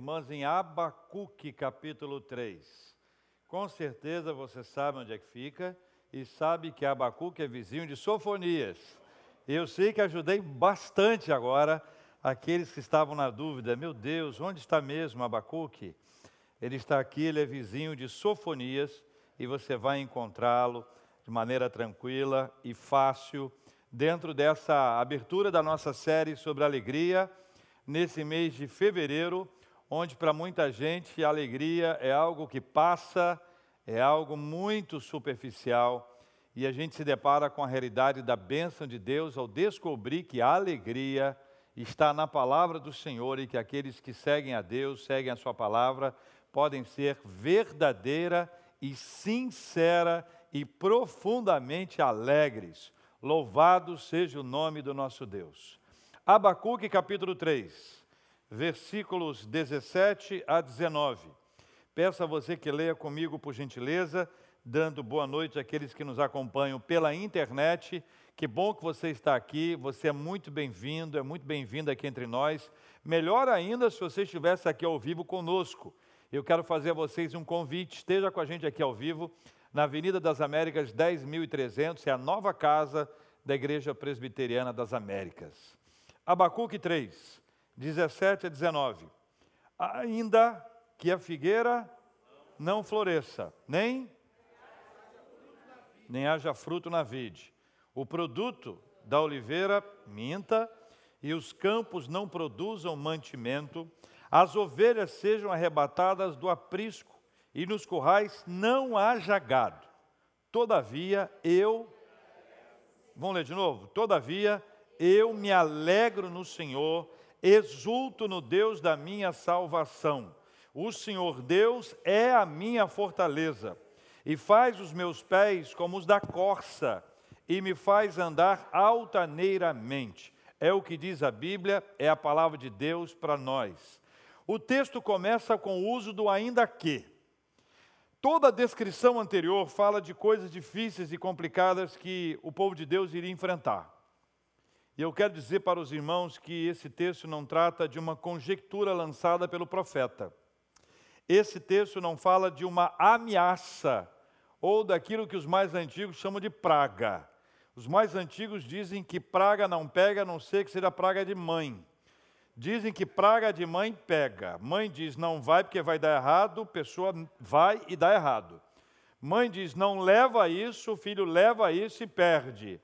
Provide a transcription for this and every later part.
irmãs em Abacuque, capítulo 3. Com certeza você sabe onde é que fica e sabe que Abacuque é vizinho de Sofonias. Eu sei que ajudei bastante agora aqueles que estavam na dúvida: meu Deus, onde está mesmo Abacuque? Ele está aqui, ele é vizinho de Sofonias e você vai encontrá-lo de maneira tranquila e fácil dentro dessa abertura da nossa série sobre alegria, nesse mês de fevereiro, onde para muita gente a alegria é algo que passa, é algo muito superficial, e a gente se depara com a realidade da bênção de Deus ao descobrir que a alegria está na palavra do Senhor e que aqueles que seguem a Deus, seguem a Sua palavra, podem ser verdadeira e sincera e profundamente alegres. Louvado seja o nome do nosso Deus. Abacuque capítulo 3, versículos 17 a 19. Peço a você que leia comigo, por gentileza, dando boa noite àqueles que nos acompanham pela internet. Que bom que você está aqui, você é muito bem-vindo, é muito bem-vindo aqui entre nós. Melhor ainda se você estivesse aqui ao vivo conosco. Eu quero fazer a vocês um convite, esteja com a gente aqui ao vivo na Avenida das Américas 10.300, é a nova casa da Igreja Presbiteriana das Américas. Abacuque 3, 17 a 19. Ainda que a figueira não floresça, nem nem haja fruto na vide. O produto da oliveira minta e os campos não produzam mantimento, as ovelhas sejam arrebatadas do aprisco e nos currais não haja gado. Todavia eu. Vamos ler de novo? Todavia eu me alegro no Senhor, exulto no Deus da minha salvação. O Senhor Deus é a minha fortaleza e faz os meus pés como os da corça e me faz andar altaneiramente. É o que diz a Bíblia, é a palavra de Deus para nós. O texto começa com o uso do ainda que. Toda a descrição anterior fala de coisas difíceis e complicadas que o povo de Deus iria enfrentar. E eu quero dizer para os irmãos que esse texto não trata de uma conjectura lançada pelo profeta. Esse texto não fala de uma ameaça ou daquilo que os mais antigos chamam de praga. Os mais antigos dizem que praga não pega, a não ser que seja praga de mãe. Dizem que praga de mãe pega. Mãe diz não vai porque vai dar errado, pessoa vai e dá errado. Mãe diz não leva isso, filho leva isso e perde.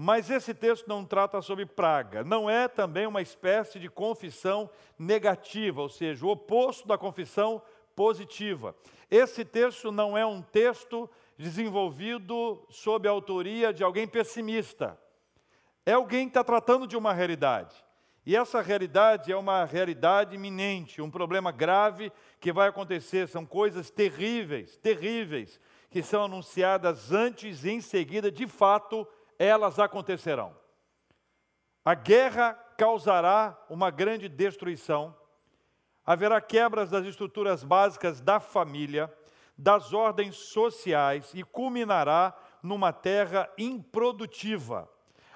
Mas esse texto não trata sobre praga, não é também uma espécie de confissão negativa, ou seja, o oposto da confissão positiva. Esse texto não é um texto desenvolvido sob a autoria de alguém pessimista. É alguém que está tratando de uma realidade. E essa realidade é uma realidade iminente, um problema grave que vai acontecer. São coisas terríveis, terríveis, que são anunciadas antes e em seguida, de fato, elas acontecerão. A guerra causará uma grande destruição, haverá quebras das estruturas básicas da família, das ordens sociais e culminará numa terra improdutiva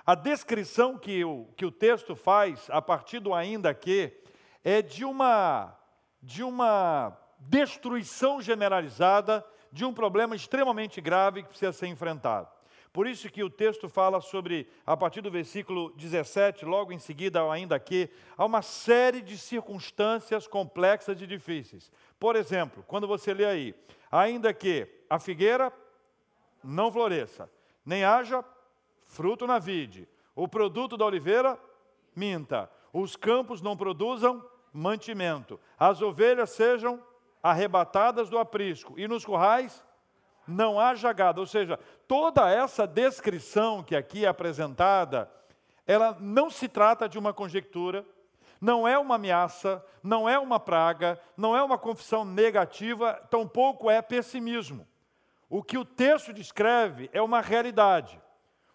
a descrição que o, que o texto faz, a partir do ainda que, é de uma, de uma destruição generalizada de um problema extremamente grave que precisa ser enfrentado. Por isso que o texto fala sobre, a partir do versículo 17, logo em seguida, ainda que, há uma série de circunstâncias complexas e difíceis. Por exemplo, quando você lê aí, ainda que a figueira não floresça, nem haja fruto na vide, o produto da oliveira minta, os campos não produzam mantimento, as ovelhas sejam arrebatadas do aprisco e nos currais não haja gado. Ou seja, toda essa descrição que aqui é apresentada, ela não se trata de uma conjectura, não é uma ameaça, não é uma praga, não é uma confissão negativa, tampouco é pessimismo. O que o texto descreve é uma realidade.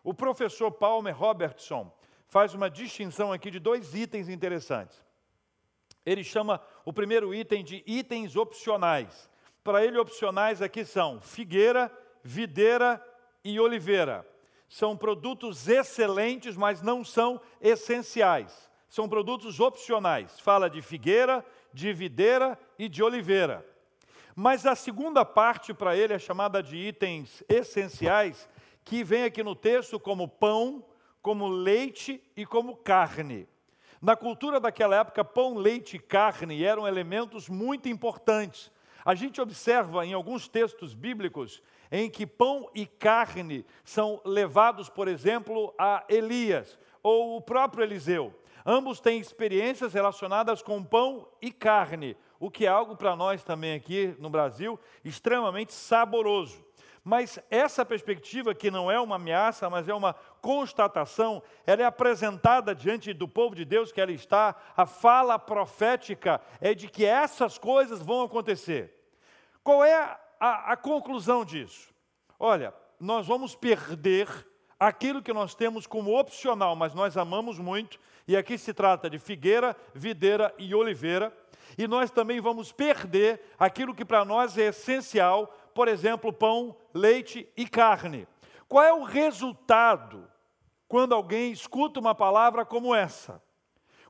O professor Palmer Robertson faz uma distinção aqui de dois itens interessantes. Ele chama o primeiro item de itens opcionais. Para ele, opcionais aqui são figueira, videira e oliveira. São produtos excelentes, mas não são essenciais. São produtos opcionais. Fala de figueira, de videira e de oliveira. Mas a segunda parte para ele é chamada de itens essenciais, que vem aqui no texto como pão, como leite e como carne. Na cultura daquela época, pão, leite e carne eram elementos muito importantes. A gente observa em alguns textos bíblicos em que pão e carne são levados, por exemplo, a Elias ou o próprio Eliseu. Ambos têm experiências relacionadas com pão e carne, o que é algo para nós também aqui no Brasil extremamente saboroso. Mas essa perspectiva, que não é uma ameaça, mas é uma constatação, ela é apresentada diante do povo de Deus que ela está, a fala profética é de que essas coisas vão acontecer. Qual é a, a conclusão disso? Olha, nós vamos perder aquilo que nós temos como opcional, mas nós amamos muito, e aqui se trata de figueira, videira e oliveira, e nós também vamos perder aquilo que para nós é essencial, por exemplo, pão, leite e carne. Qual é o resultado quando alguém escuta uma palavra como essa?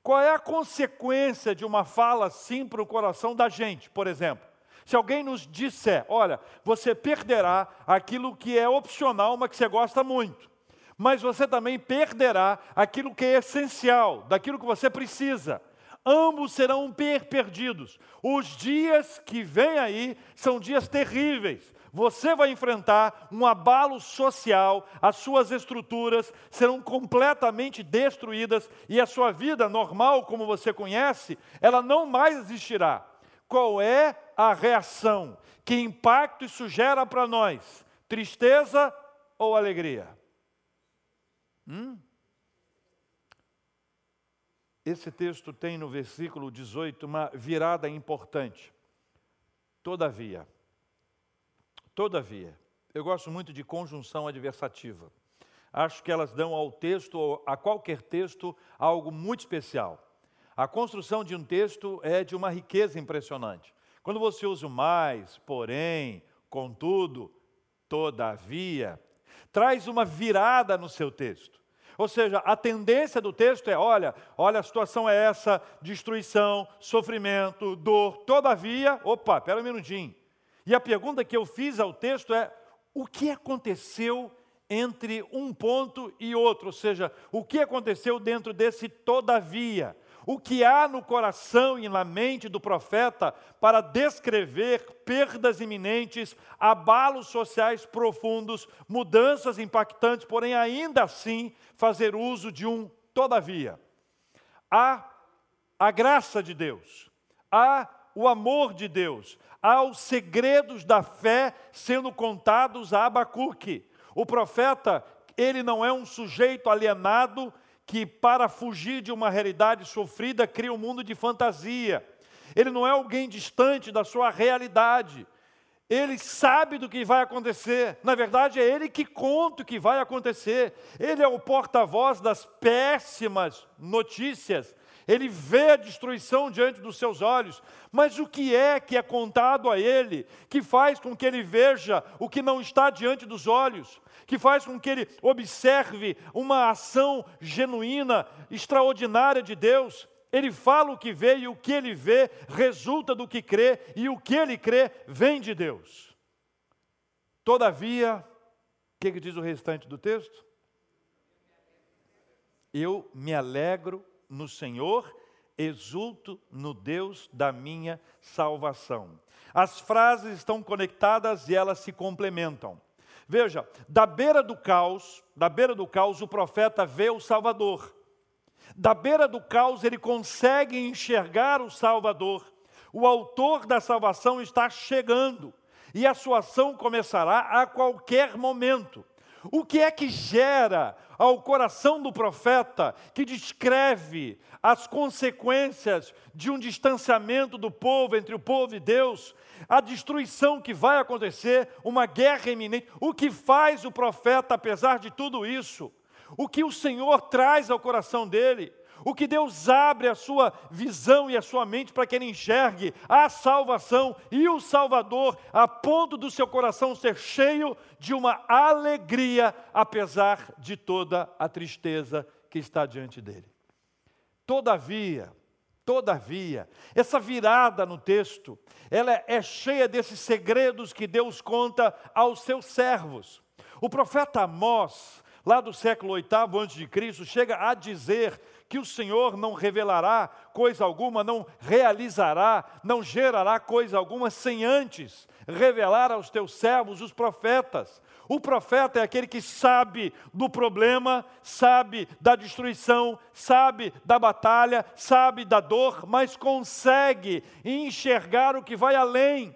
Qual é a consequência de uma fala assim para o coração da gente, por exemplo? Se alguém nos disser, olha, você perderá aquilo que é opcional, mas que você gosta muito, mas você também perderá aquilo que é essencial, daquilo que você precisa ambos serão perdidos. Os dias que vêm aí são dias terríveis. Você vai enfrentar um abalo social, as suas estruturas serão completamente destruídas e a sua vida normal, como você conhece, ela não mais existirá. Qual é a reação? Que impacto isso gera para nós? Tristeza ou alegria? Hum? Esse texto tem no versículo 18 uma virada importante. Todavia, todavia, eu gosto muito de conjunção adversativa. Acho que elas dão ao texto, a qualquer texto, algo muito especial. A construção de um texto é de uma riqueza impressionante. Quando você usa o mais, porém, contudo, todavia, traz uma virada no seu texto. Ou seja, a tendência do texto é: olha, olha, a situação é essa, destruição, sofrimento, dor. Todavia, opa, pera um minutinho. E a pergunta que eu fiz ao texto é: o que aconteceu entre um ponto e outro? Ou seja, o que aconteceu dentro desse todavia? O que há no coração e na mente do profeta para descrever perdas iminentes, abalos sociais profundos, mudanças impactantes, porém ainda assim fazer uso de um todavia. Há a graça de Deus, há o amor de Deus, há os segredos da fé sendo contados a Abacuque. O profeta, ele não é um sujeito alienado que, para fugir de uma realidade sofrida, cria um mundo de fantasia. Ele não é alguém distante da sua realidade. Ele sabe do que vai acontecer. Na verdade, é ele que conta o que vai acontecer. Ele é o porta-voz das péssimas notícias. Ele vê a destruição diante dos seus olhos. Mas o que é que é contado a ele que faz com que ele veja o que não está diante dos olhos? que faz com que ele observe uma ação genuína, extraordinária de Deus. Ele fala o que vê e o que ele vê resulta do que crê, e o que ele crê vem de Deus. Todavia, o que, que diz o restante do texto? Eu me alegro no Senhor, exulto no Deus da minha salvação. As frases estão conectadas e elas se complementam. Veja, da beira do caos, da beira do caos, o profeta vê o Salvador. Da beira do caos, ele consegue enxergar o Salvador. O autor da salvação está chegando e a sua ação começará a qualquer momento. O que é que gera ao coração do profeta que descreve as consequências de um distanciamento do povo entre o povo e Deus, a destruição que vai acontecer, uma guerra iminente. O que faz o profeta, apesar de tudo isso? O que o Senhor traz ao coração dele? O que Deus abre a sua visão e a sua mente para que ele enxergue a salvação e o Salvador, a ponto do seu coração ser cheio de uma alegria, apesar de toda a tristeza que está diante dele. Todavia, Todavia, essa virada no texto, ela é cheia desses segredos que Deus conta aos seus servos. O profeta Amós, lá do século VIII a.C., chega a dizer que o Senhor não revelará coisa alguma, não realizará, não gerará coisa alguma sem antes revelar aos teus servos, os profetas. O profeta é aquele que sabe do problema, sabe da destruição, sabe da batalha, sabe da dor, mas consegue enxergar o que vai além.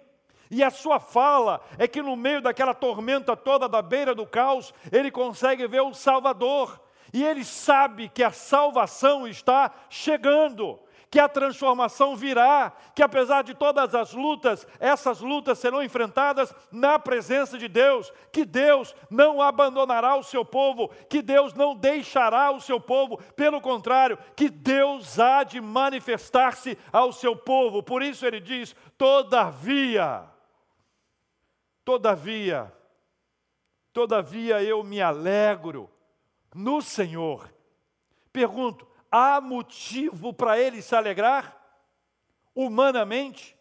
E a sua fala é que no meio daquela tormenta toda da beira do caos, ele consegue ver o Salvador. E ele sabe que a salvação está chegando, que a transformação virá, que apesar de todas as lutas, essas lutas serão enfrentadas na presença de Deus, que Deus não abandonará o seu povo, que Deus não deixará o seu povo, pelo contrário, que Deus há de manifestar-se ao seu povo. Por isso ele diz: todavia, todavia, todavia eu me alegro no Senhor. Pergunto: há motivo para ele se alegrar? Humanamente,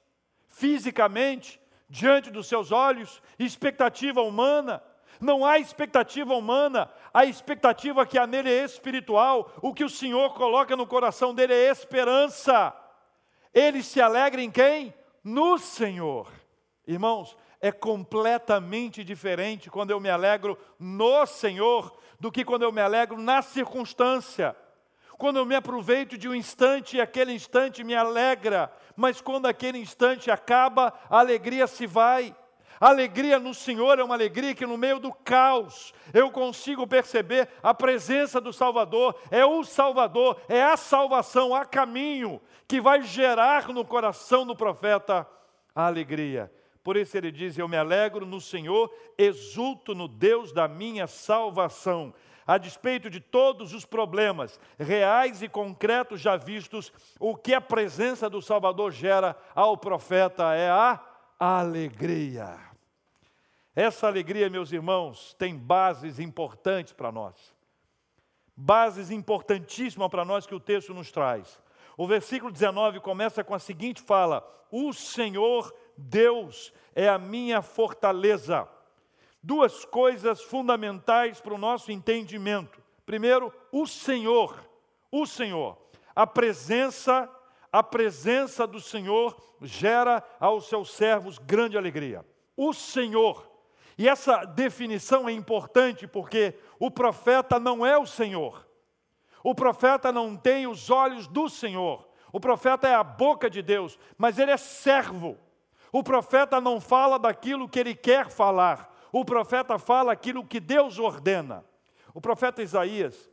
fisicamente, diante dos seus olhos, expectativa humana. Não há expectativa humana, a expectativa que há nele é espiritual. O que o Senhor coloca no coração dele é esperança. Ele se alegra em quem? No Senhor. Irmãos, é completamente diferente quando eu me alegro no Senhor do que quando eu me alegro na circunstância. Quando eu me aproveito de um instante e aquele instante me alegra, mas quando aquele instante acaba, a alegria se vai. A alegria no Senhor é uma alegria que no meio do caos eu consigo perceber a presença do Salvador, é o Salvador, é a salvação, a caminho que vai gerar no coração do profeta a alegria. Por isso ele diz: Eu me alegro no Senhor, exulto no Deus da minha salvação. A despeito de todos os problemas reais e concretos já vistos, o que a presença do Salvador gera ao profeta é a alegria. Essa alegria, meus irmãos, tem bases importantes para nós. Bases importantíssimas para nós que o texto nos traz. O versículo 19 começa com a seguinte fala: O Senhor Deus é a minha fortaleza. Duas coisas fundamentais para o nosso entendimento. Primeiro, o Senhor, o Senhor. A presença, a presença do Senhor gera aos seus servos grande alegria. O Senhor. E essa definição é importante porque o profeta não é o Senhor. O profeta não tem os olhos do Senhor. O profeta é a boca de Deus, mas ele é servo. O profeta não fala daquilo que ele quer falar, o profeta fala aquilo que Deus ordena. O profeta Isaías,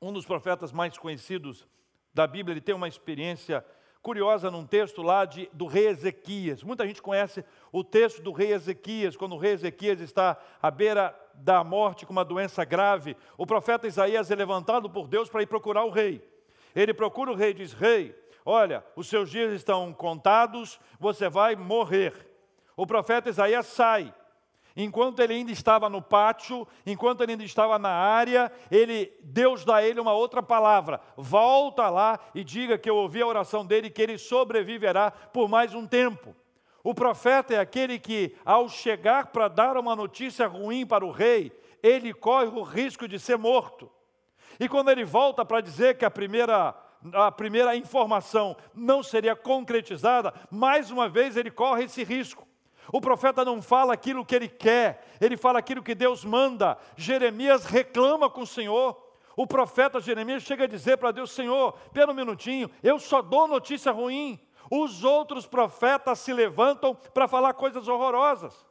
um dos profetas mais conhecidos da Bíblia, ele tem uma experiência curiosa num texto lá de, do rei Ezequias. Muita gente conhece o texto do rei Ezequias, quando o rei Ezequias está à beira da morte com uma doença grave. O profeta Isaías é levantado por Deus para ir procurar o rei. Ele procura o rei e diz: Rei, Olha, os seus dias estão contados, você vai morrer. O profeta Isaías sai. Enquanto ele ainda estava no pátio, enquanto ele ainda estava na área, ele, Deus dá a ele uma outra palavra. Volta lá e diga que eu ouvi a oração dele que ele sobreviverá por mais um tempo. O profeta é aquele que, ao chegar para dar uma notícia ruim para o rei, ele corre o risco de ser morto. E quando ele volta para dizer que a primeira a primeira informação não seria concretizada, mais uma vez ele corre esse risco. O profeta não fala aquilo que ele quer, ele fala aquilo que Deus manda. Jeremias reclama com o Senhor. O profeta Jeremias chega a dizer para Deus: Senhor, pera um minutinho, eu só dou notícia ruim. Os outros profetas se levantam para falar coisas horrorosas.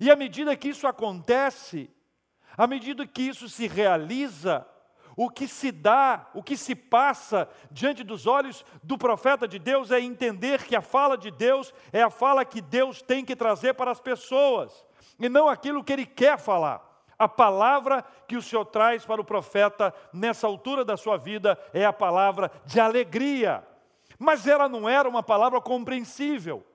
E à medida que isso acontece, à medida que isso se realiza, o que se dá, o que se passa diante dos olhos do profeta de Deus é entender que a fala de Deus é a fala que Deus tem que trazer para as pessoas, e não aquilo que ele quer falar. A palavra que o Senhor traz para o profeta nessa altura da sua vida é a palavra de alegria. Mas ela não era uma palavra compreensível.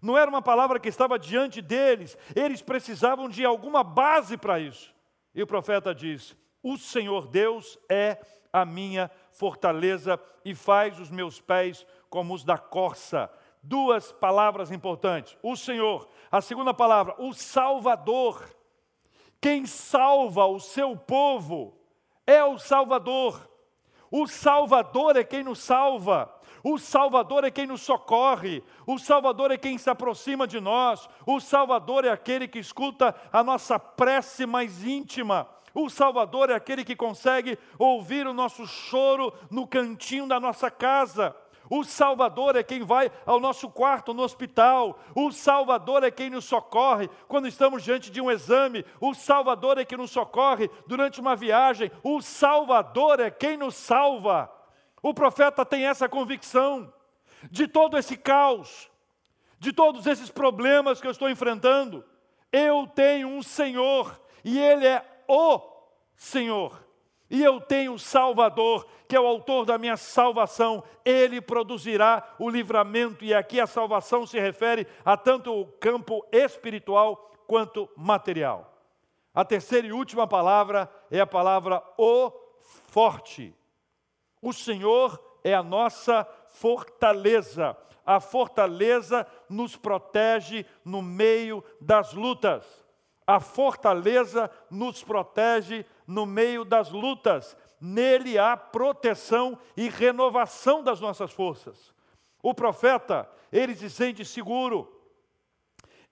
Não era uma palavra que estava diante deles, eles precisavam de alguma base para isso. E o profeta diz: o Senhor Deus é a minha fortaleza e faz os meus pés como os da corça. Duas palavras importantes: o Senhor. A segunda palavra, o Salvador. Quem salva o seu povo é o Salvador. O Salvador é quem nos salva. O Salvador é quem nos socorre, o Salvador é quem se aproxima de nós, o Salvador é aquele que escuta a nossa prece mais íntima. O Salvador é aquele que consegue ouvir o nosso choro no cantinho da nossa casa. O Salvador é quem vai ao nosso quarto no hospital. O Salvador é quem nos socorre quando estamos diante de um exame. O Salvador é quem nos socorre durante uma viagem. O Salvador é quem nos salva. O profeta tem essa convicção de todo esse caos, de todos esses problemas que eu estou enfrentando. Eu tenho um Senhor e Ele é o Senhor. E eu tenho o Salvador, que é o autor da minha salvação. Ele produzirá o livramento, e aqui a salvação se refere a tanto o campo espiritual quanto material. A terceira e última palavra é a palavra o forte. O Senhor é a nossa fortaleza. A fortaleza nos protege no meio das lutas. A fortaleza nos protege no meio das lutas. Nele há proteção e renovação das nossas forças. O profeta, ele se sente seguro,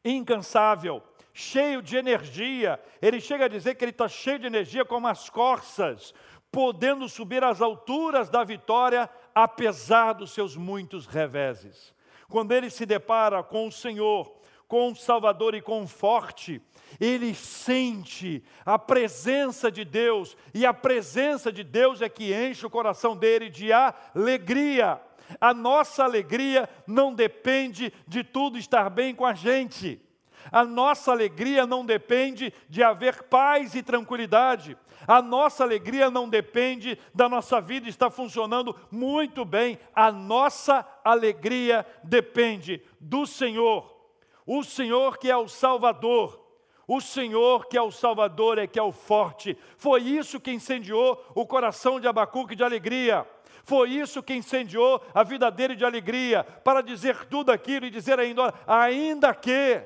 incansável, cheio de energia. Ele chega a dizer que ele está cheio de energia como as corças, podendo subir às alturas da vitória, apesar dos seus muitos reveses. Quando ele se depara com o Senhor, com o Salvador e com o forte, ele sente a presença de Deus, e a presença de Deus é que enche o coração dele de alegria. A nossa alegria não depende de tudo estar bem com a gente. A nossa alegria não depende de haver paz e tranquilidade. A nossa alegria não depende da nossa vida estar funcionando muito bem. A nossa alegria depende do Senhor. O Senhor que é o Salvador. O Senhor que é o Salvador é que é o forte. Foi isso que incendiou o coração de Abacuque de alegria. Foi isso que incendiou a vida dele de alegria, para dizer tudo aquilo e dizer ainda, ainda que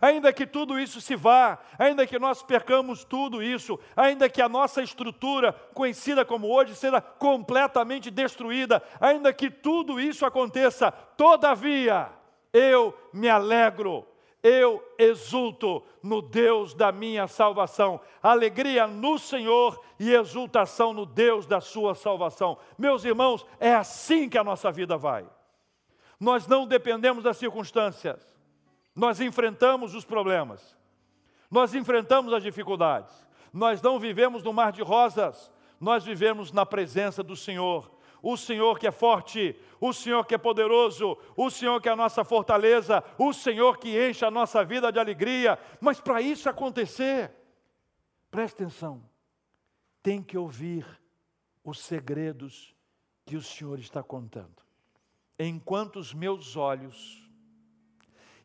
Ainda que tudo isso se vá, ainda que nós percamos tudo isso, ainda que a nossa estrutura, conhecida como hoje, seja completamente destruída, ainda que tudo isso aconteça, todavia, eu me alegro, eu exulto no Deus da minha salvação. Alegria no Senhor e exultação no Deus da sua salvação. Meus irmãos, é assim que a nossa vida vai. Nós não dependemos das circunstâncias nós enfrentamos os problemas, nós enfrentamos as dificuldades, nós não vivemos no mar de rosas, nós vivemos na presença do Senhor. O Senhor que é forte, o Senhor que é poderoso, o Senhor que é a nossa fortaleza, o Senhor que enche a nossa vida de alegria. Mas para isso acontecer, preste atenção, tem que ouvir os segredos que o Senhor está contando. Enquanto os meus olhos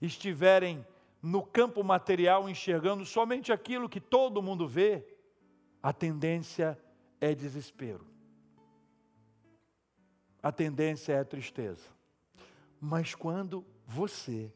estiverem no campo material enxergando somente aquilo que todo mundo vê, a tendência é desespero. A tendência é tristeza. Mas quando você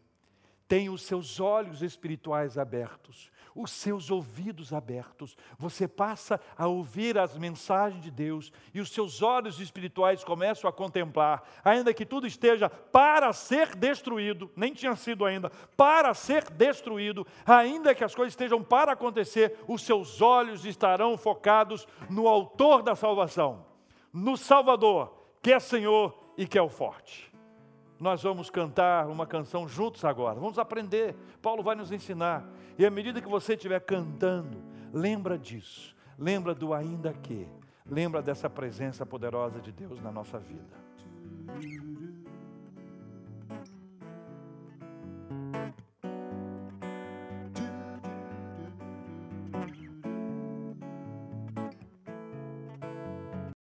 tem os seus olhos espirituais abertos, os seus ouvidos abertos, você passa a ouvir as mensagens de Deus e os seus olhos espirituais começam a contemplar, ainda que tudo esteja para ser destruído, nem tinha sido ainda, para ser destruído, ainda que as coisas estejam para acontecer, os seus olhos estarão focados no Autor da salvação, no Salvador, que é Senhor e que é o forte nós vamos cantar uma canção juntos agora. Vamos aprender. Paulo vai nos ensinar. E à medida que você estiver cantando, lembra disso. Lembra do ainda que. Lembra dessa presença poderosa de Deus na nossa vida.